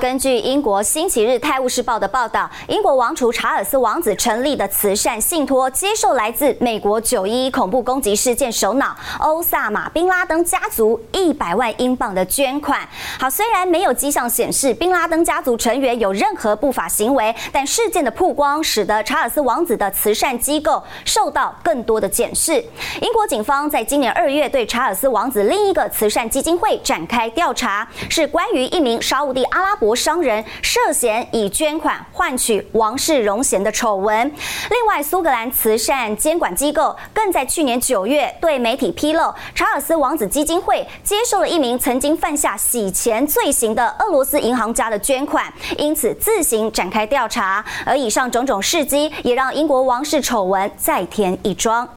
根据英国《星期日泰晤士报》的报道，英国王储查尔斯王子成立的慈善信托接受来自美国九一一恐怖攻击事件首脑欧萨马·宾拉登家族一百万英镑的捐款。好，虽然没有迹象显示宾拉登家族成员有任何不法行为，但事件的曝光使得查尔斯王子的慈善机构受到更多的检视。英国警方在今年二月对查尔斯王子另一个慈善基金会展开调查，是关于一名沙乌地阿拉伯。商人涉嫌以捐款换取王室荣衔的丑闻。另外，苏格兰慈善监管机构更在去年九月对媒体披露，查尔斯王子基金会接受了一名曾经犯下洗钱罪行的俄罗斯银行家的捐款，因此自行展开调查。而以上种种事迹，也让英国王室丑闻再添一桩。